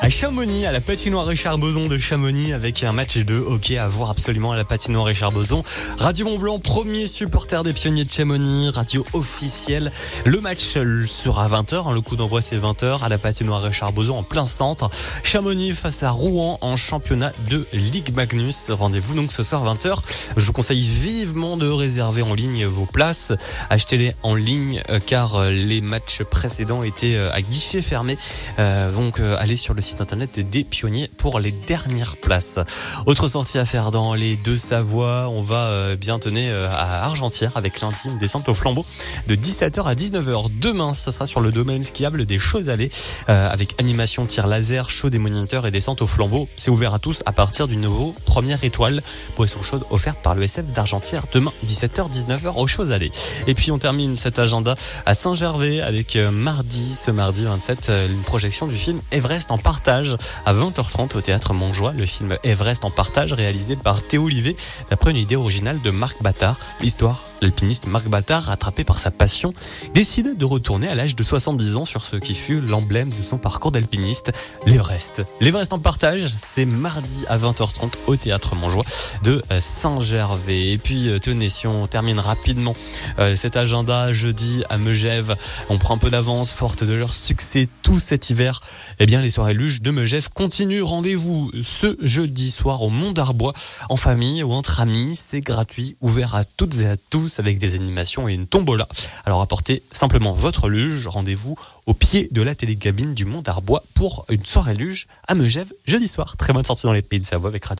À Chamonix, à la patinoire Richard Boson de Chamonix, avec un match de hockey à voir absolument à la patinoire Richard Boson. Radio Mont Blanc, premier supporter des pionniers de Chamonix, radio officielle. Le match sera 20h, hein, le coup d'envoi c'est 20h à la patinoire Richard Boson en plein centre. Chamonix face à Rouen en championnat de Ligue Magnus. Rendez-vous donc ce soir 20h. Je vous conseille vivement de réserver en ligne vos places. Achetez-les en ligne euh, car les matchs précédents étaient euh, à guichet fermé. Euh, donc allez sur le site internet des pionniers pour les dernières places. Autre sortie à faire dans les deux Savoie, on va euh, bien tenir euh, à Argentière avec l'intime descente au flambeau de 17h à 19h. Demain, ce sera sur le domaine skiable des choses allées euh, avec animation tir laser, chaud des moniteurs et descente au flambeau. C'est ouvert à tous à partir du nouveau première étoile. Boisson chaude offerte par le SF d'Argentière demain 17h 19h aux choses allées. Et puis on termine cet agenda à Saint-Gervais avec mardi, ce mardi 27, une projection du film Everest en partie partage à 20h30 au théâtre Montjoie, le film Everest en partage réalisé par Théo Olivet d'après une idée originale de Marc Battard. L'histoire, l'alpiniste Marc Battard, rattrapé par sa passion, décide de retourner à l'âge de 70 ans sur ce qui fut l'emblème de son parcours d'alpiniste, l'Everest. L'Everest en partage, c'est mardi à 20h30 au théâtre Montjoie de Saint-Gervais. Et puis euh, tenez, si on termine rapidement euh, cet agenda jeudi à Megève, on prend un peu d'avance, forte de leur succès tout cet hiver. Eh bien, les soirées de Megève continue. Rendez-vous ce jeudi soir au Mont d'Arbois en famille ou entre amis. C'est gratuit, ouvert à toutes et à avec des animations et une tombola. Alors apportez simplement votre luge. Rendez-vous au pied de la télécabine du Mont d'Arbois pour une soirée luge à Megève jeudi soir. Très bonne sortie dans les pays de Savoie avec Radio.